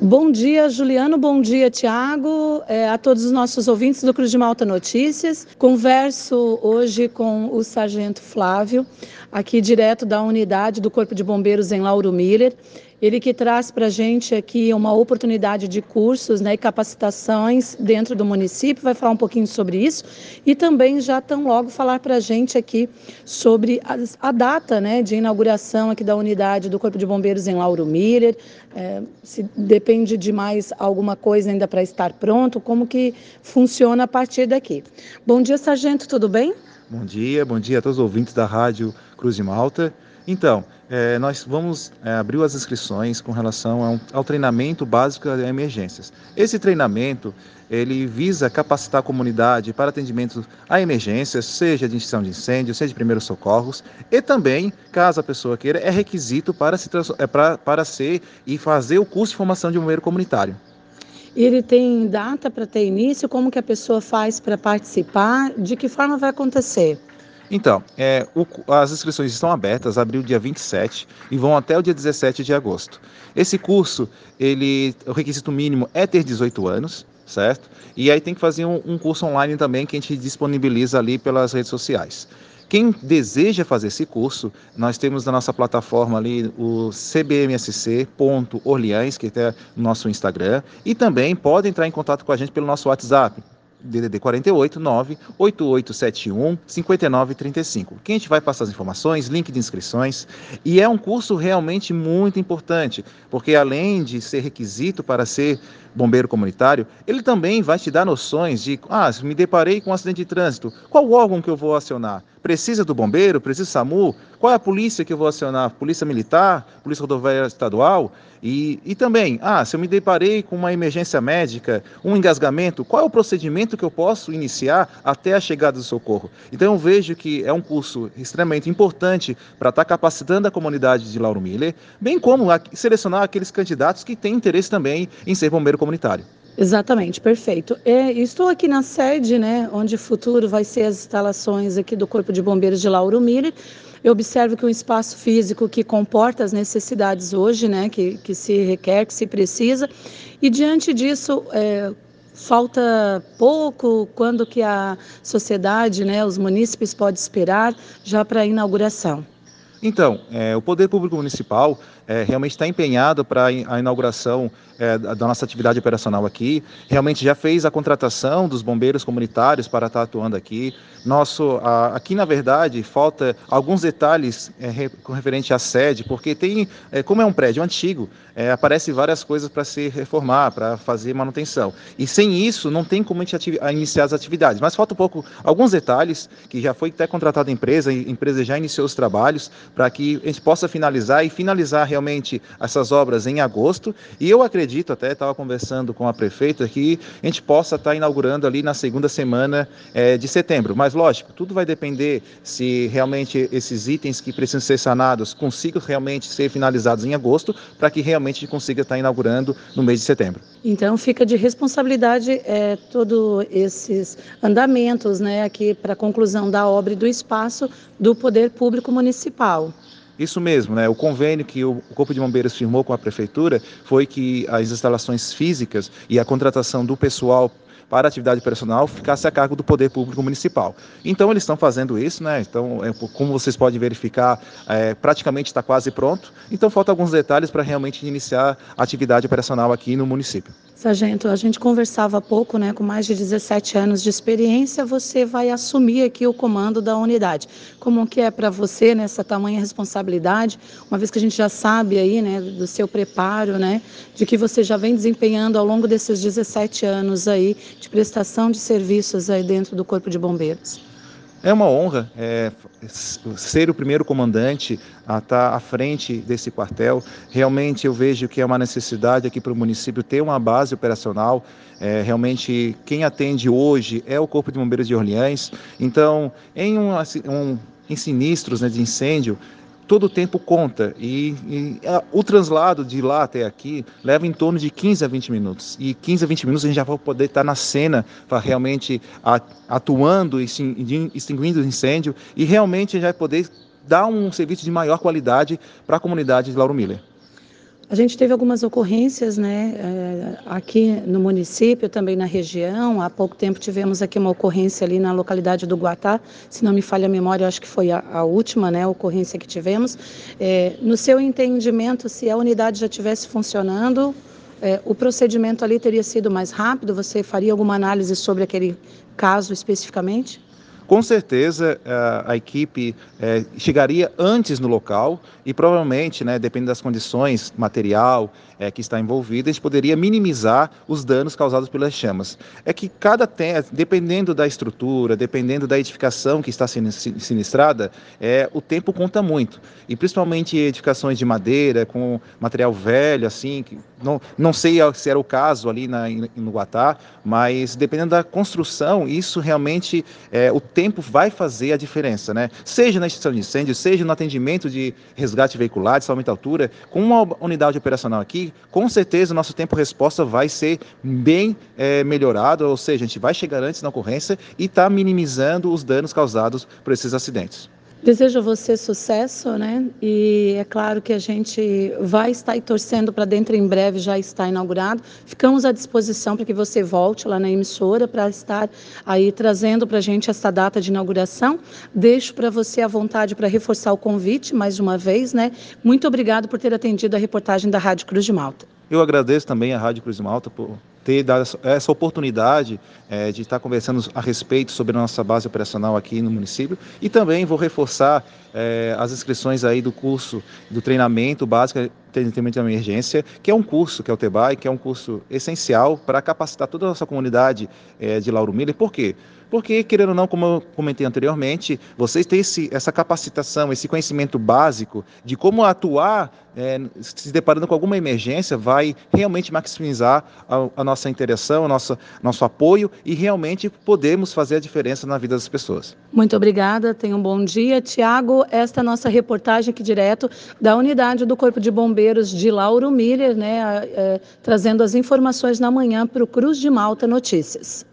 Bom dia, Juliano. Bom dia, Tiago. É, a todos os nossos ouvintes do Cruz de Malta Notícias. Converso hoje com o Sargento Flávio, aqui direto da unidade do Corpo de Bombeiros em Lauro Miller. Ele que traz para a gente aqui uma oportunidade de cursos né, e capacitações dentro do município, vai falar um pouquinho sobre isso e também já tão logo falar para a gente aqui sobre a, a, data né, de inauguração aqui da unidade do Corpo de Bombeiros em Lauro Miller, é, se depende de mais alguma coisa ainda para estar pronto, como que funciona a partir daqui. Bom dia, Sargento, tudo bem? Bom dia, bom dia a todos os ouvintes da Rádio Cruz de Malta. Então, é, nós vamos é, abrir as inscrições com relação ao, ao treinamento básico de emergências. Esse treinamento ele visa capacitar a comunidade para atendimento a emergências, seja de extinção de incêndio, seja de primeiros socorros, e também, caso a pessoa queira, é requisito para, se, é, para, para ser e fazer o curso de formação de bombeiro comunitário. Ele tem data para ter início? Como que a pessoa faz para participar? De que forma vai acontecer? Então, é, o, as inscrições estão abertas, abril dia 27 e vão até o dia 17 de agosto. Esse curso, ele, o requisito mínimo é ter 18 anos, certo? E aí tem que fazer um, um curso online também que a gente disponibiliza ali pelas redes sociais. Quem deseja fazer esse curso, nós temos na nossa plataforma ali o cbmsc.orleans, que é o nosso Instagram, e também pode entrar em contato com a gente pelo nosso WhatsApp, DDD 48 98871 5935. Quem a gente vai passar as informações, link de inscrições, e é um curso realmente muito importante, porque além de ser requisito para ser bombeiro comunitário, ele também vai te dar noções de, ah, me deparei com um acidente de trânsito, qual órgão que eu vou acionar? Precisa do bombeiro? Precisa do SAMU? Qual é a polícia que eu vou acionar? Polícia Militar? Polícia Rodoviária Estadual? E, e também, ah, se eu me deparei com uma emergência médica, um engasgamento, qual é o procedimento que eu posso iniciar até a chegada do socorro? Então eu vejo que é um curso extremamente importante para estar tá capacitando a comunidade de Lauro Miller, bem como selecionar aqueles candidatos que têm interesse também em ser bombeiro comunitário. Exatamente, perfeito. É, estou aqui na sede, né, onde futuro vai ser as instalações aqui do Corpo de Bombeiros de Lauro Miller. Eu observo que um espaço físico que comporta as necessidades hoje, né, que, que se requer, que se precisa, e diante disso, é, falta pouco, quando que a sociedade, né, os munícipes podem esperar já para a inauguração? Então, é, o Poder Público Municipal é, realmente está empenhado para a inauguração é, da nossa atividade operacional aqui. Realmente já fez a contratação dos bombeiros comunitários para estar atuando aqui. Nosso, a, aqui, na verdade, falta alguns detalhes é, referente à sede, porque tem, é, como é um prédio antigo, é, aparece várias coisas para se reformar, para fazer manutenção. E sem isso, não tem como a gente iniciar as atividades. Mas falta um pouco, alguns detalhes, que já foi até contratada a empresa, a empresa já iniciou os trabalhos, para que a gente possa finalizar e finalizar realmente realmente essas obras em agosto e eu acredito, até estava conversando com a prefeita, que a gente possa estar tá inaugurando ali na segunda semana é, de setembro. Mas, lógico, tudo vai depender se realmente esses itens que precisam ser sanados consigam realmente ser finalizados em agosto, para que realmente a gente consiga estar tá inaugurando no mês de setembro. Então, fica de responsabilidade é, todos esses andamentos né, aqui para a conclusão da obra e do espaço do Poder Público Municipal. Isso mesmo, né? O convênio que o Corpo de Bombeiros firmou com a prefeitura foi que as instalações físicas e a contratação do pessoal para atividade operacional ficasse a cargo do Poder Público Municipal. Então eles estão fazendo isso, né? Então, é, como vocês podem verificar, é, praticamente está quase pronto. Então faltam alguns detalhes para realmente iniciar a atividade operacional aqui no município. Sargento, a gente conversava há pouco, né? Com mais de 17 anos de experiência, você vai assumir aqui o comando da unidade. Como que é para você nessa tamanha responsabilidade, uma vez que a gente já sabe aí, né, do seu preparo, né, de que você já vem desempenhando ao longo desses 17 anos aí de prestação de serviços aí dentro do Corpo de Bombeiros? É uma honra é, ser o primeiro comandante a estar à frente desse quartel. Realmente eu vejo que é uma necessidade aqui para o município ter uma base operacional. É, realmente quem atende hoje é o Corpo de Bombeiros de Orleans. Então, em, um, um, em sinistros né, de incêndio, todo o tempo conta. E, e a, o translado de lá até aqui leva em torno de 15 a 20 minutos. E 15 a 20 minutos a gente já vai poder estar na cena para realmente atuando e extinguindo o incêndio. E realmente a gente vai poder dar um serviço de maior qualidade para a comunidade de Lauro Miller. A gente teve algumas ocorrências né, eh, aqui no município, também na região. Há pouco tempo tivemos aqui uma ocorrência ali na localidade do Guatá, se não me falha a memória, acho que foi a, a última né, ocorrência que tivemos. É, no seu entendimento, se a unidade já estivesse funcionando, é, o procedimento ali teria sido mais rápido? Você faria alguma análise sobre aquele caso especificamente? Com certeza a, equipe é, chegaria antes no local e provavelmente, né, dependendo das condições material é, que está envolvida, a gente poderia minimizar os danos causados pelas chamas. É que cada tem, dependendo da estrutura, dependendo da edificação que está sinistrada, é, o tempo conta muito. E principalmente edificações de madeira, com material velho, assim, que não, não sei se era o caso ali na, no Guatá, mas dependendo da construção, isso realmente é, o tempo vai fazer a diferença, né? Seja na extinção de incêndio, seja no atendimento de resgate veicular, de salvamento altura, com uma unidade operacional aqui, com certeza o nosso tempo-resposta vai ser bem é, melhorado, ou seja, a gente vai chegar antes na ocorrência e está minimizando os danos causados por esses acidentes. Desejo a você sucesso, né? E é claro que a gente vai estar aí torcendo para dentro em breve já está inaugurado. Ficamos à disposição para que você volte lá na emissora para estar aí trazendo para a gente essa data de inauguração. Deixo para você à vontade para reforçar o convite mais uma vez, né? Muito obrigado por ter atendido a reportagem da Rádio Cruz de Malta. Eu agradeço também à Rádio Cruz de Malta por ter dado essa oportunidade é, de estar conversando a respeito sobre a nossa base operacional aqui no município. E também vou reforçar é, as inscrições aí do curso do treinamento básico atendimento de emergência, que é um curso, que é o TEBAI, que é um curso essencial para capacitar toda a nossa comunidade é, de Lauro Miller. Por quê? Porque, querendo ou não, como eu comentei anteriormente, vocês têm esse, essa capacitação, esse conhecimento básico de como atuar é, se deparando com alguma emergência, vai realmente maximizar a, a nossa interação, nossa, nosso apoio e realmente podemos fazer a diferença na vida das pessoas. Muito obrigada, tenha um bom dia. Tiago, esta é a nossa reportagem aqui direto da unidade do Corpo de Bombeiros de Lauro Miller, né, é, trazendo as informações na manhã para o Cruz de Malta Notícias.